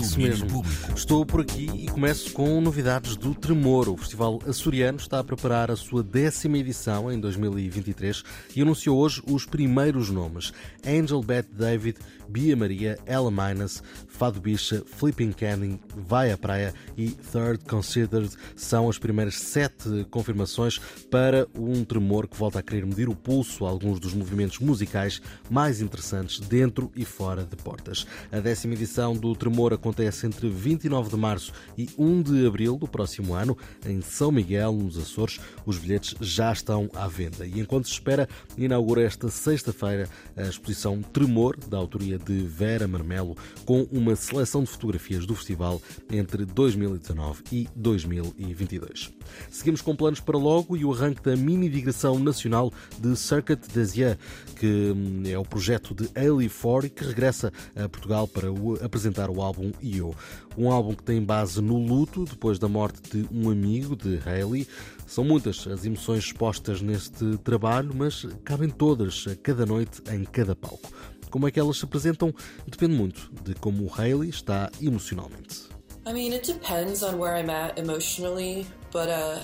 Isso mesmo. Estou por aqui e começo com novidades do Tremor. O Festival Açoriano está a preparar a sua décima edição em 2023 e anunciou hoje os primeiros nomes: Angel Beth David, Bia Maria, Ella Minus, Fado Bicha, Flipping Canning, Vai à Praia e Third Considered são as primeiras sete confirmações para um Tremor que volta a querer medir o pulso a alguns dos movimentos musicais mais interessantes dentro e fora de portas. A décima edição do Tremor acontece entre 29 de março e 1 de abril do próximo ano, em São Miguel, nos Açores. Os bilhetes já estão à venda. E enquanto se espera, inaugura esta sexta-feira a exposição Tremor, da autoria de Vera Marmelo, com uma seleção de fotografias do festival entre 2019 e 2022. Seguimos com planos para logo e o arranque da mini digressão nacional de Circuit Yeux, que hum, é o projeto de Ailey Ford que regressa a Portugal para apresentar o álbum Io. Um álbum que tem base no luto depois da morte de um amigo de Hayley. São muitas as emoções expostas neste trabalho, mas cabem todas a cada noite em cada palco. Como é que elas se apresentam depende muito de como o Hayley está emocionalmente. I mean, it depends on where I'm at emotionally, but uh,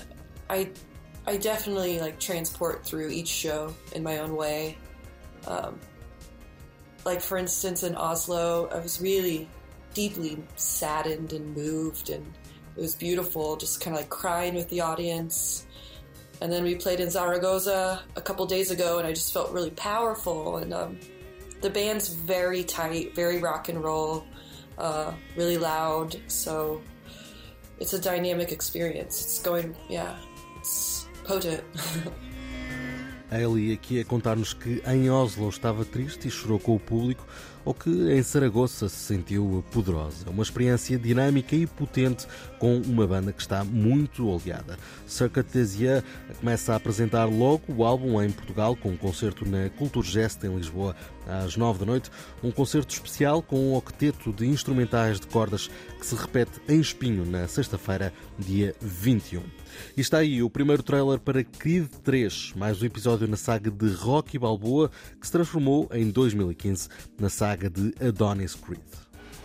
I I definitely like transport through each show in my own way. Um, like for instance, in Oslo, I was really deeply saddened and moved, and it was beautiful, just kind of like crying with the audience. And then we played in Zaragoza a couple days ago, and I just felt really powerful. And um, the band's very tight, very rock and roll, uh, really loud. So it's a dynamic experience. It's going, yeah, it's potent. A Ellie aqui a contar-nos que em Oslo estava triste e chorou com o público, ou que em Saragoça se sentiu poderosa. Uma experiência dinâmica e potente com uma banda que está muito oleada. Circuit Desia começa a apresentar logo o álbum em Portugal com um concerto na Culturgest em Lisboa às nove da noite, um concerto especial com um octeto de instrumentais de cordas que se repete em Espinho na sexta-feira, dia 21. E está aí o primeiro trailer para Creed 3, mais um episódio na saga de Rocky Balboa que se transformou em 2015 na saga de Adonis Creed.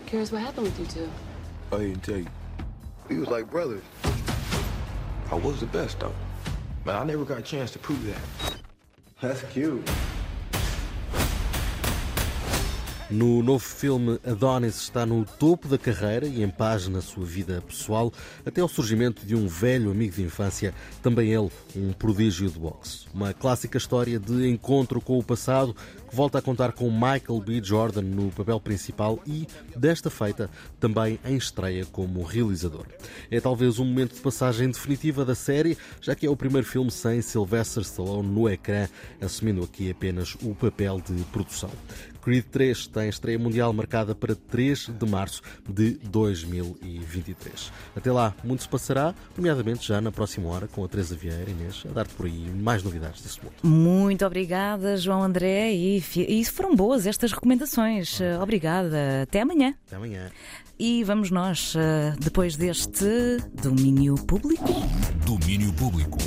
Curious what happened with you two? I didn't tell you. We was like brothers. I was the best though. But I never got a chance to prove that. That's cute. No novo filme, Adonis está no topo da carreira e em paz na sua vida pessoal, até ao surgimento de um velho amigo de infância, também ele um prodígio de boxe. Uma clássica história de encontro com o passado volta a contar com Michael B. Jordan no papel principal e, desta feita, também em estreia como realizador. É talvez um momento de passagem definitiva da série, já que é o primeiro filme sem Sylvester Stallone no ecrã, assumindo aqui apenas o papel de produção. Creed 3 tem estreia mundial marcada para 3 de março de 2023. Até lá, muito se passará, nomeadamente já na próxima hora com a Teresa Vieira, Inês, a dar-te por aí mais novidades desse mundo. Muito obrigada, João André, e, e foram boas estas recomendações. Obrigada. Até amanhã. Até amanhã. E vamos nós, depois deste domínio público. Domínio público.